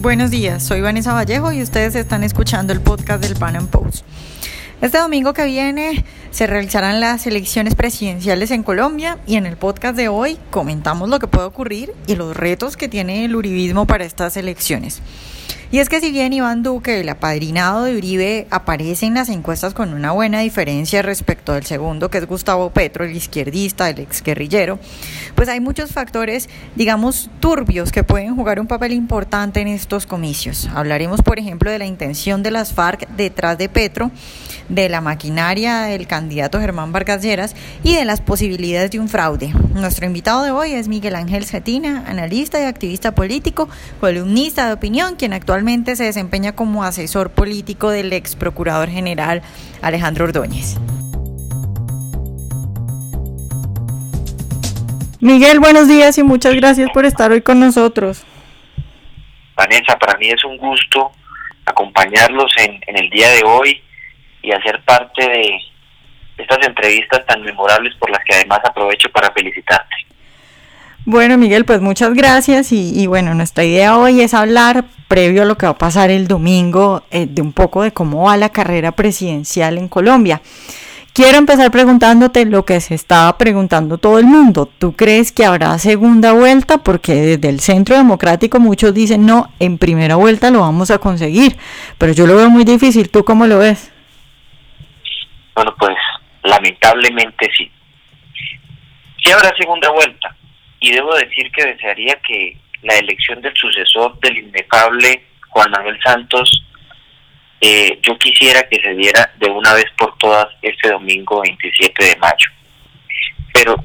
Buenos días, soy Vanessa Vallejo y ustedes están escuchando el podcast del Pan Am Post. Este domingo que viene se realizarán las elecciones presidenciales en Colombia y en el podcast de hoy comentamos lo que puede ocurrir y los retos que tiene el uribismo para estas elecciones. Y es que si bien Iván Duque, el apadrinado de Uribe, aparece en las encuestas con una buena diferencia respecto del segundo, que es Gustavo Petro, el izquierdista, el exguerrillero, pues hay muchos factores, digamos, turbios que pueden jugar un papel importante en estos comicios. Hablaremos, por ejemplo, de la intención de las FARC detrás de Petro, de la maquinaria del candidato Germán Vargas Lleras y de las posibilidades de un fraude. Nuestro invitado de hoy es Miguel Ángel Cetina, analista y activista político, columnista de opinión, quien actualmente se desempeña como asesor político del ex procurador general Alejandro Ordóñez. Miguel, buenos días y muchas gracias por estar hoy con nosotros. Vanessa, para mí es un gusto acompañarlos en, en el día de hoy y hacer parte de estas entrevistas tan memorables por las que además aprovecho para felicitarte. Bueno, Miguel, pues muchas gracias y, bueno, nuestra idea hoy es hablar, previo a lo que va a pasar el domingo, eh, de un poco de cómo va la carrera presidencial en Colombia. Quiero empezar preguntándote lo que se estaba preguntando todo el mundo. ¿Tú crees que habrá segunda vuelta? Porque desde el Centro Democrático muchos dicen, no, en primera vuelta lo vamos a conseguir, pero yo lo veo muy difícil. ¿Tú cómo lo ves? Bueno, pues lamentablemente sí. Sí habrá segunda vuelta y debo decir que desearía que la elección del sucesor del inefable Juan Manuel Santos, eh, yo quisiera que se diera de una vez por todas este domingo 27 de mayo. Pero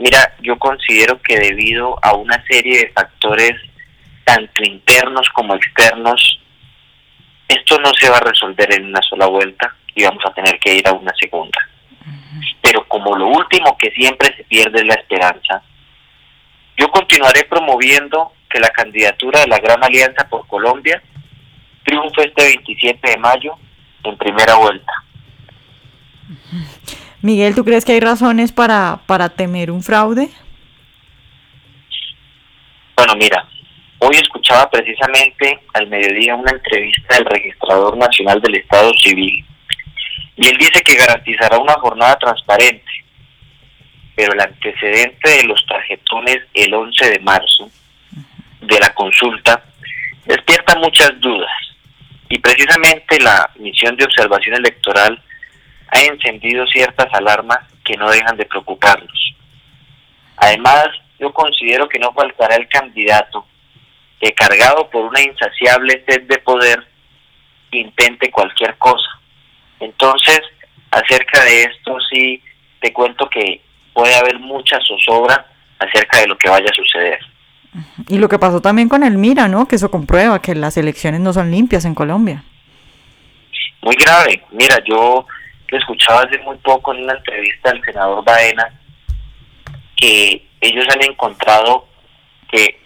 mira, yo considero que debido a una serie de factores, tanto internos como externos, esto no se va a resolver en una sola vuelta y vamos a tener que ir a una segunda. Pero como lo último que siempre se pierde es la esperanza, yo continuaré promoviendo que la candidatura de la Gran Alianza por Colombia triunfe este 27 de mayo en primera vuelta. Miguel, ¿tú crees que hay razones para, para temer un fraude? Bueno, mira, hoy escuchaba precisamente al mediodía una entrevista del registrador nacional del Estado Civil y él dice que garantizará una jornada transparente pero el antecedente de los tarjetones el 11 de marzo de la consulta despierta muchas dudas y precisamente la misión de observación electoral ha encendido ciertas alarmas que no dejan de preocuparnos. Además, yo considero que no faltará el candidato que cargado por una insaciable sed de poder intente cualquier cosa. Entonces, acerca de esto sí te cuento que puede haber mucha zozobra acerca de lo que vaya a suceder. Y lo que pasó también con el Mira, ¿no? Que eso comprueba que las elecciones no son limpias en Colombia. Muy grave. Mira, yo lo escuchaba hace muy poco en una entrevista al senador Baena que ellos han encontrado que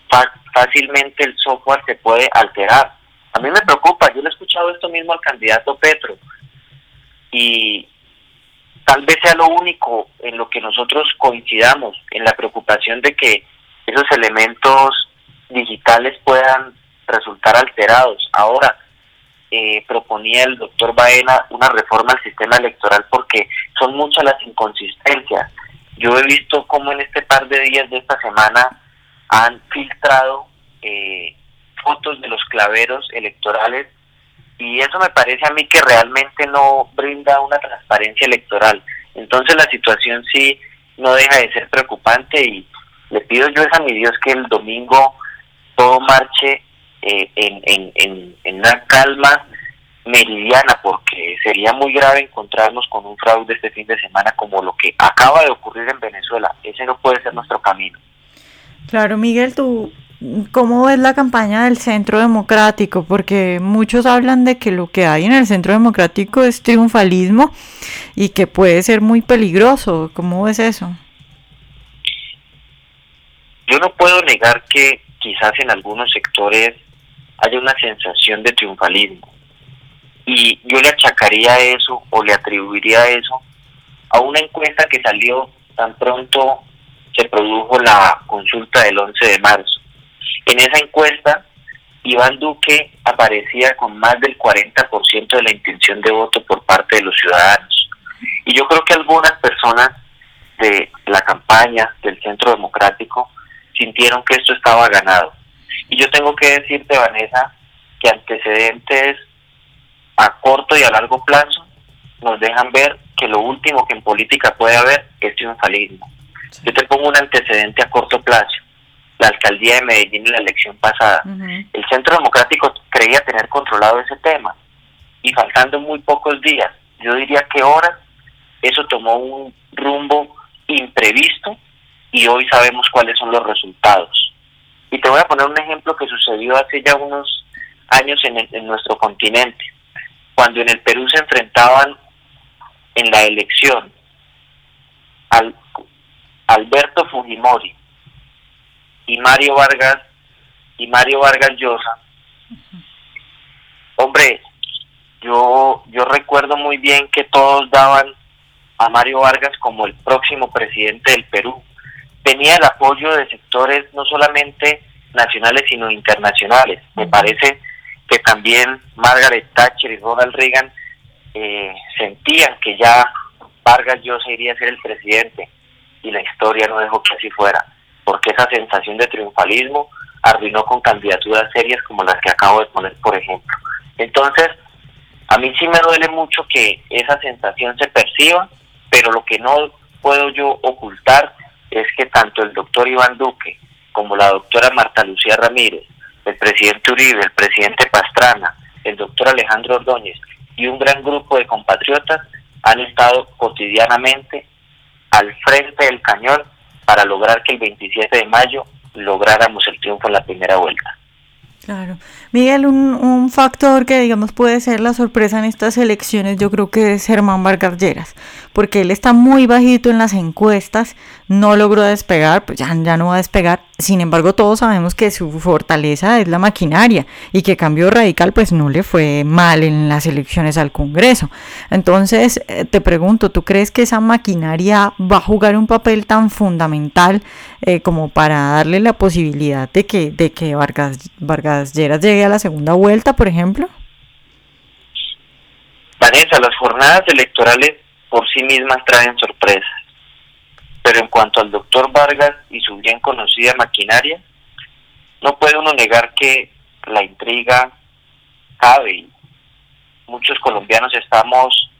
fácilmente el software se puede alterar. A mí me preocupa, yo le he escuchado esto mismo al candidato Petro y tal vez sea lo único en lo que nosotros coincidamos, en la preocupación de que esos elementos digitales puedan resultar alterados. Ahora, eh, proponía el doctor Baena una reforma al sistema electoral porque son muchas las inconsistencias. Yo he visto cómo en este par de días de esta semana han filtrado eh, fotos de los claveros electorales y eso me parece a mí que realmente no brinda una transparencia electoral. Entonces la situación sí no deja de ser preocupante y le pido yo a mi Dios que el domingo todo marche eh, en, en, una calma meridiana porque sería muy grave encontrarnos con un fraude este fin de semana como lo que acaba de ocurrir en Venezuela. Ese no puede ser nuestro camino. Claro, Miguel, tú ¿Cómo es la campaña del Centro Democrático? Porque muchos hablan de que lo que hay en el Centro Democrático es triunfalismo y que puede ser muy peligroso. ¿Cómo es eso? Yo no puedo negar que quizás en algunos sectores haya una sensación de triunfalismo. Y yo le achacaría eso o le atribuiría eso a una encuesta que salió tan pronto se produjo la consulta del 11 de marzo en esa encuesta Iván Duque aparecía con más del 40% de la intención de voto por parte de los ciudadanos. Y yo creo que algunas personas de la campaña del Centro Democrático sintieron que esto estaba ganado. Y yo tengo que decirte, Vanessa, que antecedentes a corto y a largo plazo nos dejan ver que lo último que en política puede haber es triunfalismo. Yo te pongo un antecedente a corto plazo. La alcaldía de Medellín en la elección pasada. El Centro Democrático creía tener controlado ese tema. Y faltando muy pocos días, yo diría que horas, eso tomó un rumbo imprevisto y hoy sabemos cuáles son los resultados. Y te voy a poner un ejemplo que sucedió hace ya unos años en, en nuestro continente, cuando en el Perú se enfrentaban en la elección al Alberto Fujimori y Mario Vargas y Mario Vargas Llosa. Hombre, yo yo recuerdo muy bien que todos daban a Mario Vargas como el próximo presidente del Perú. Tenía el apoyo de sectores no solamente nacionales sino internacionales. Me parece que también Margaret Thatcher y Ronald Reagan eh, sentían que ya Vargas Llosa iría a ser el presidente y la historia no dejó que así fuera, porque esa sensación de triunfalismo arruinó con candidaturas serias como las que acabo de poner, por ejemplo. Entonces, a mí sí me duele mucho que esa sensación se perciba, pero lo que no puedo yo ocultar es que tanto el doctor Iván Duque como la doctora Marta Lucía Ramírez, el presidente Uribe, el presidente Pastrana, el doctor Alejandro Ordóñez y un gran grupo de compatriotas han estado cotidianamente al frente del cañón para lograr que el 27 de mayo lográramos el triunfo en la primera vuelta. Claro. Miguel, un, un, factor que digamos puede ser la sorpresa en estas elecciones, yo creo que es Germán Vargas Lleras, porque él está muy bajito en las encuestas, no logró despegar, pues ya, ya no va a despegar. Sin embargo, todos sabemos que su fortaleza es la maquinaria y que Cambio Radical pues no le fue mal en las elecciones al Congreso. Entonces, eh, te pregunto, ¿tú crees que esa maquinaria va a jugar un papel tan fundamental eh, como para darle la posibilidad de que, de que Vargas, Vargas Lleras llegue a la segunda vuelta, por ejemplo? Vanessa, las jornadas electorales por sí mismas traen en cuanto al doctor Vargas y su bien conocida maquinaria, no puede uno negar que la intriga cabe muchos colombianos estamos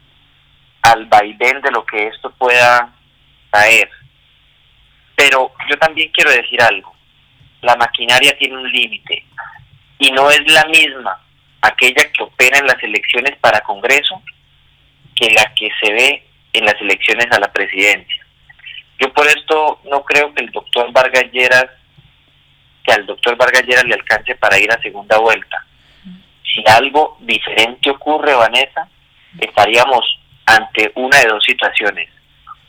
al vaivén de lo que esto pueda traer. Pero yo también quiero decir algo, la maquinaria tiene un límite y no es la misma aquella que opera en las elecciones para Congreso que la que se ve en las elecciones a la presidencia. Yo por esto no creo que el doctor Vargas Lleras, que al doctor Vargas Lleras le alcance para ir a segunda vuelta. Si algo diferente ocurre, Vanessa, estaríamos ante una de dos situaciones,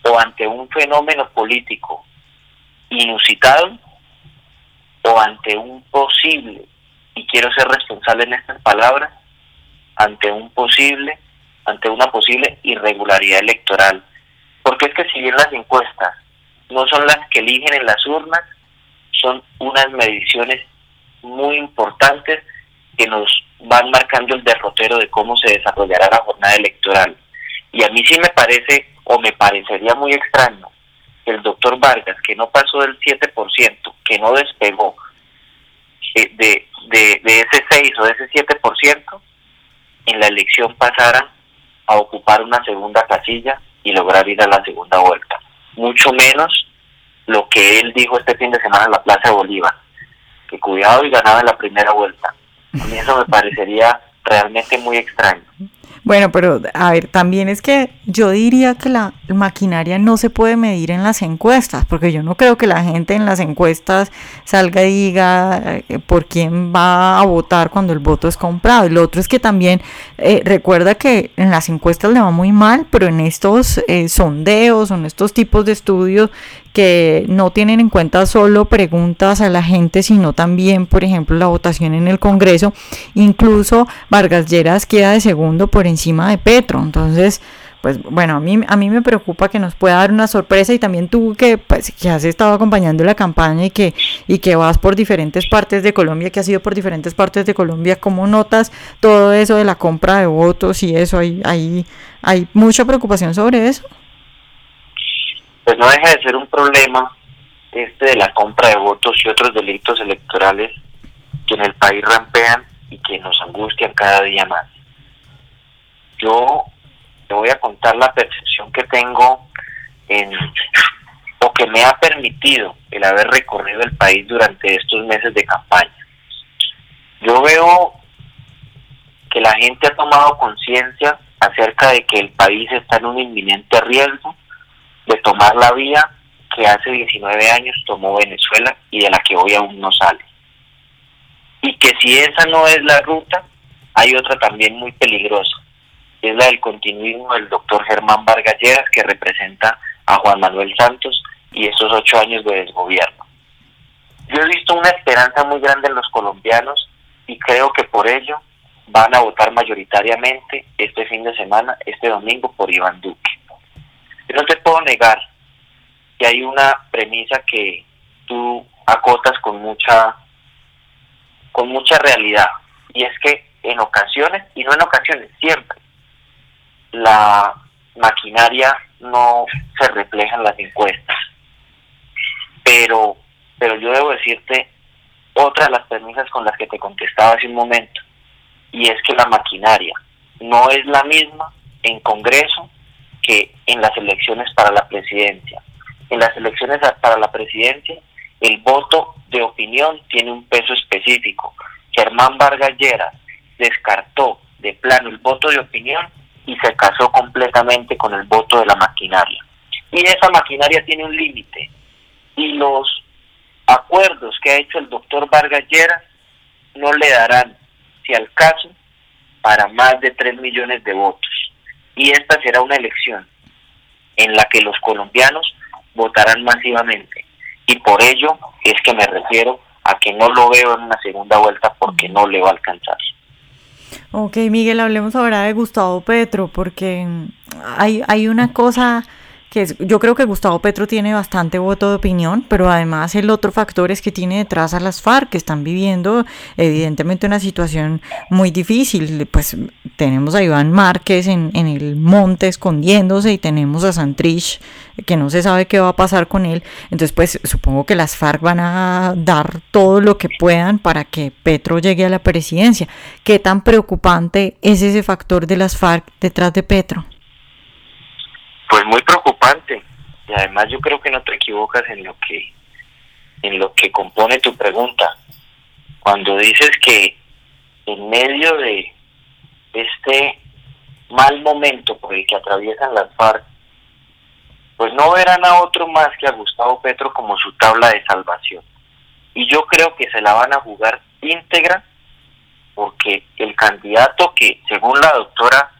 o ante un fenómeno político inusitado, o ante un posible, y quiero ser responsable en estas palabras, ante un posible, ante una posible irregularidad electoral porque es que si bien las encuestas no son las que eligen en las urnas, son unas mediciones muy importantes que nos van marcando el derrotero de cómo se desarrollará la jornada electoral. Y a mí sí me parece, o me parecería muy extraño, que el doctor Vargas, que no pasó del 7%, que no despegó eh, de, de, de ese 6 o de ese 7%, en la elección pasara a ocupar una segunda casilla y lograr ir a la segunda vuelta. Mucho menos lo que él dijo este fin de semana en la Plaza de Bolívar, que cuidado y ganaba en la primera vuelta. A mí eso me parecería realmente muy extraño. Bueno, pero a ver, también es que yo diría que la maquinaria no se puede medir en las encuestas, porque yo no creo que la gente en las encuestas salga y diga eh, por quién va a votar cuando el voto es comprado. Lo otro es que también eh, recuerda que en las encuestas le va muy mal, pero en estos eh, sondeos o en estos tipos de estudios que no tienen en cuenta solo preguntas a la gente, sino también, por ejemplo, la votación en el Congreso. Incluso Vargas Lleras queda de segundo por encima de Petro. Entonces, pues bueno, a mí, a mí me preocupa que nos pueda dar una sorpresa y también tú que, pues, que has estado acompañando la campaña y que, y que vas por diferentes partes de Colombia, que has ido por diferentes partes de Colombia, ¿cómo notas todo eso de la compra de votos y eso? ¿Hay, hay, hay mucha preocupación sobre eso? Pues no deja de ser un problema este de la compra de votos y otros delitos electorales que en el país rampean y que nos angustian cada día más. Yo te voy a contar la percepción que tengo en o que me ha permitido el haber recorrido el país durante estos meses de campaña. Yo veo que la gente ha tomado conciencia acerca de que el país está en un inminente riesgo de tomar la vía que hace 19 años tomó Venezuela y de la que hoy aún no sale. Y que si esa no es la ruta, hay otra también muy peligrosa, es la del continuismo del doctor Germán Vargas Lleras, que representa a Juan Manuel Santos y esos ocho años de desgobierno. Yo he visto una esperanza muy grande en los colombianos y creo que por ello van a votar mayoritariamente este fin de semana, este domingo, por Iván Duque. Yo no te puedo negar que hay una premisa que tú acotas con mucha con mucha realidad y es que en ocasiones y no en ocasiones siempre la maquinaria no se refleja en las encuestas pero pero yo debo decirte otra de las premisas con las que te contestaba hace un momento y es que la maquinaria no es la misma en Congreso que en las elecciones para la presidencia en las elecciones para la presidencia, el voto de opinión tiene un peso específico. Germán Vargas descartó de plano el voto de opinión y se casó completamente con el voto de la maquinaria. Y esa maquinaria tiene un límite. Y los acuerdos que ha hecho el doctor Vargas Lleras no le darán, si al caso, para más de 3 millones de votos. Y esta será una elección en la que los colombianos votarán masivamente. Y por ello es que me refiero a que no lo veo en una segunda vuelta porque no le va a alcanzar. Ok, Miguel, hablemos ahora de Gustavo Petro, porque hay, hay una cosa que yo creo que Gustavo Petro tiene bastante voto de opinión, pero además el otro factor es que tiene detrás a las FARC, que están viviendo evidentemente una situación muy difícil. Pues tenemos a Iván Márquez en, en el monte escondiéndose y tenemos a Santrich, que no se sabe qué va a pasar con él. Entonces, pues supongo que las FARC van a dar todo lo que puedan para que Petro llegue a la presidencia. ¿Qué tan preocupante es ese factor de las FARC detrás de Petro? Pues muy preocupante. Y además yo creo que no te equivocas en lo que en lo que compone tu pregunta. Cuando dices que en medio de este mal momento por el que atraviesan las FARC, pues no verán a otro más que a Gustavo Petro como su tabla de salvación. Y yo creo que se la van a jugar íntegra porque el candidato que, según la doctora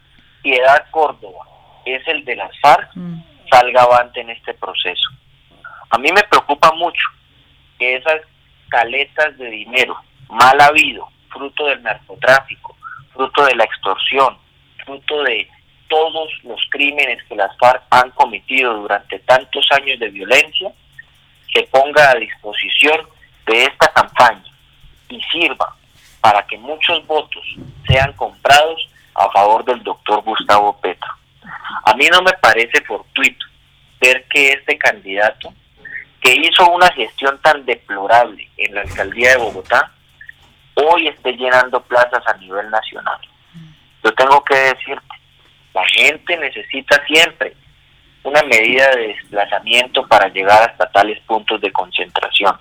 Piedad Córdoba, es el de las FARC, mm. salga avante en este proceso. A mí me preocupa mucho que esas caletas de dinero mal habido, fruto del narcotráfico, fruto de la extorsión, fruto de todos los crímenes que las FARC han cometido durante tantos años de violencia, se ponga a disposición de esta campaña y sirva para que muchos votos sean comprados a favor del doctor Gustavo Petro. A mí no me parece fortuito ver que este candidato, que hizo una gestión tan deplorable en la alcaldía de Bogotá, hoy esté llenando plazas a nivel nacional. Yo tengo que decirte, la gente necesita siempre una medida de desplazamiento para llegar hasta tales puntos de concentración.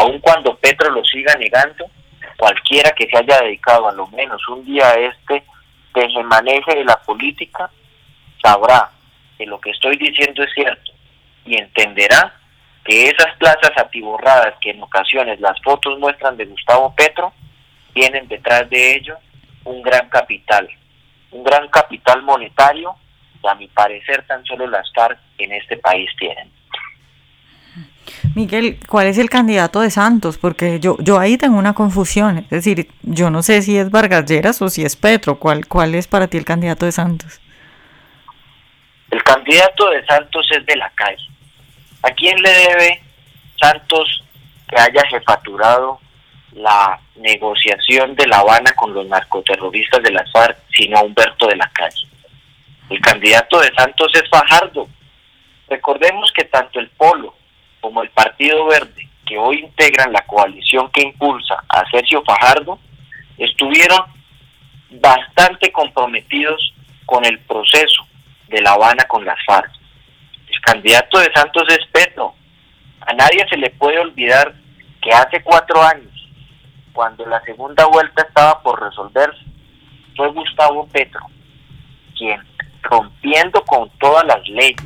Aun cuando Petro lo siga negando, cualquiera que se haya dedicado a lo menos un día a este maneje de la política sabrá que lo que estoy diciendo es cierto y entenderá que esas plazas atiborradas que en ocasiones las fotos muestran de Gustavo Petro tienen detrás de ello un gran capital, un gran capital monetario que a mi parecer tan solo las FARC en este país tienen. Miguel, ¿cuál es el candidato de Santos? Porque yo, yo ahí tengo una confusión. Es decir, yo no sé si es Vargas Lleras o si es Petro. ¿Cuál, ¿Cuál es para ti el candidato de Santos? El candidato de Santos es de la calle. ¿A quién le debe Santos que haya jefaturado la negociación de La Habana con los narcoterroristas de las FARC, sino a Humberto de la Calle? El candidato de Santos es Fajardo. Recordemos que tanto el Polo como el Partido Verde, que hoy integran la coalición que impulsa a Sergio Fajardo, estuvieron bastante comprometidos con el proceso de La Habana con las FARC. El candidato de Santos es Petro. A nadie se le puede olvidar que hace cuatro años, cuando la segunda vuelta estaba por resolverse, fue Gustavo Petro quien, rompiendo con todas las leyes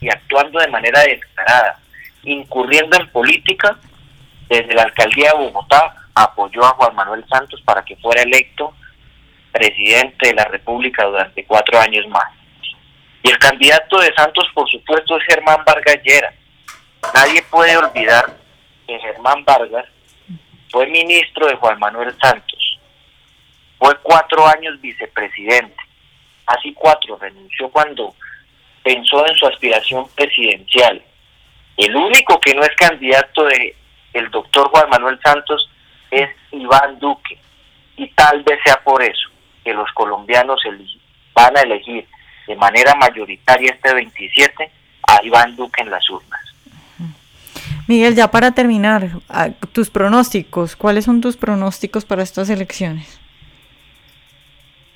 y actuando de manera descarada, incurriendo en política, desde la alcaldía de Bogotá apoyó a Juan Manuel Santos para que fuera electo presidente de la República durante cuatro años más. Y el candidato de Santos, por supuesto, es Germán Vargas Llera. Nadie puede olvidar que Germán Vargas fue ministro de Juan Manuel Santos. Fue cuatro años vicepresidente. Así cuatro, renunció cuando pensó en su aspiración presidencial. El único que no es candidato de el doctor Juan Manuel Santos es Iván Duque. Y tal vez sea por eso que los colombianos van a elegir de manera mayoritaria este 27 a Iván Duque en las urnas. Miguel, ya para terminar, tus pronósticos, ¿cuáles son tus pronósticos para estas elecciones?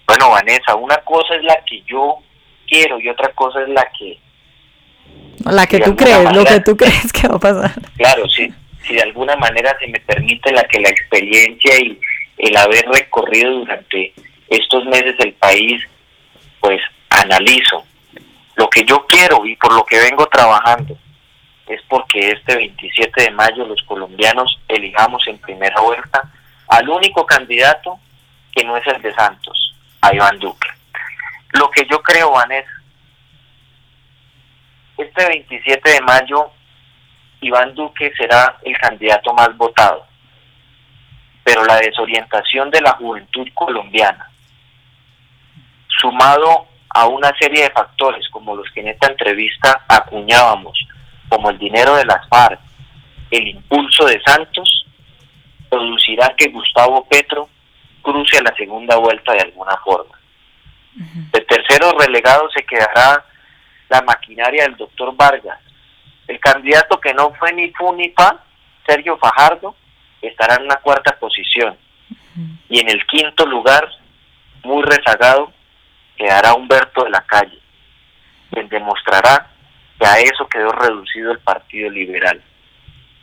Bueno, Vanessa, una cosa es la que yo quiero y otra cosa es la que... La que tú crees, lo que tú crees que va a pasar. Claro, sí, si de alguna manera se me permite la que la experiencia y el haber recorrido durante estos meses el país, pues analizo. Lo que yo quiero y por lo que vengo trabajando es porque este 27 de mayo los colombianos elijamos en primera vuelta al único candidato que no es el de Santos, a Iván Duque. Lo que yo creo, Vanessa, este 27 de mayo Iván Duque será el candidato más votado, pero la desorientación de la juventud colombiana, sumado a una serie de factores como los que en esta entrevista acuñábamos, como el dinero de las FARC, el impulso de Santos, producirá que Gustavo Petro cruce a la segunda vuelta de alguna forma. De tercero relegado se quedará la maquinaria del doctor Vargas. El candidato que no fue ni fu ni pa, Sergio Fajardo, estará en una cuarta posición. Y en el quinto lugar, muy rezagado, quedará Humberto de la Calle, quien demostrará que a eso quedó reducido el Partido Liberal.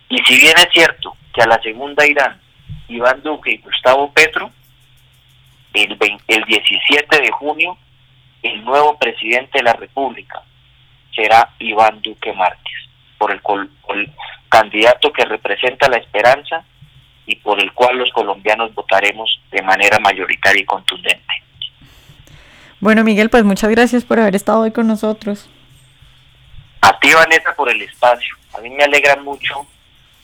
Y si bien es cierto que a la segunda irán Iván Duque y Gustavo Petro, el, el 17 de junio el nuevo presidente de la República será Iván Duque Márquez, por el candidato que representa la esperanza y por el cual los colombianos votaremos de manera mayoritaria y contundente. Bueno, Miguel, pues muchas gracias por haber estado hoy con nosotros. A ti, Vanessa, por el espacio. A mí me alegra mucho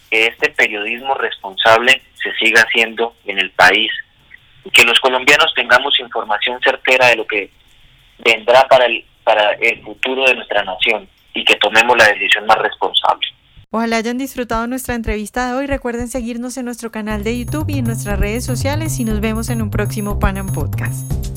que este periodismo responsable se siga haciendo en el país y que los colombianos tengamos información certera de lo que vendrá para el, para el futuro de nuestra nación y que tomemos la decisión más responsable. Ojalá hayan disfrutado nuestra entrevista de hoy. Recuerden seguirnos en nuestro canal de YouTube y en nuestras redes sociales y nos vemos en un próximo Panam Podcast.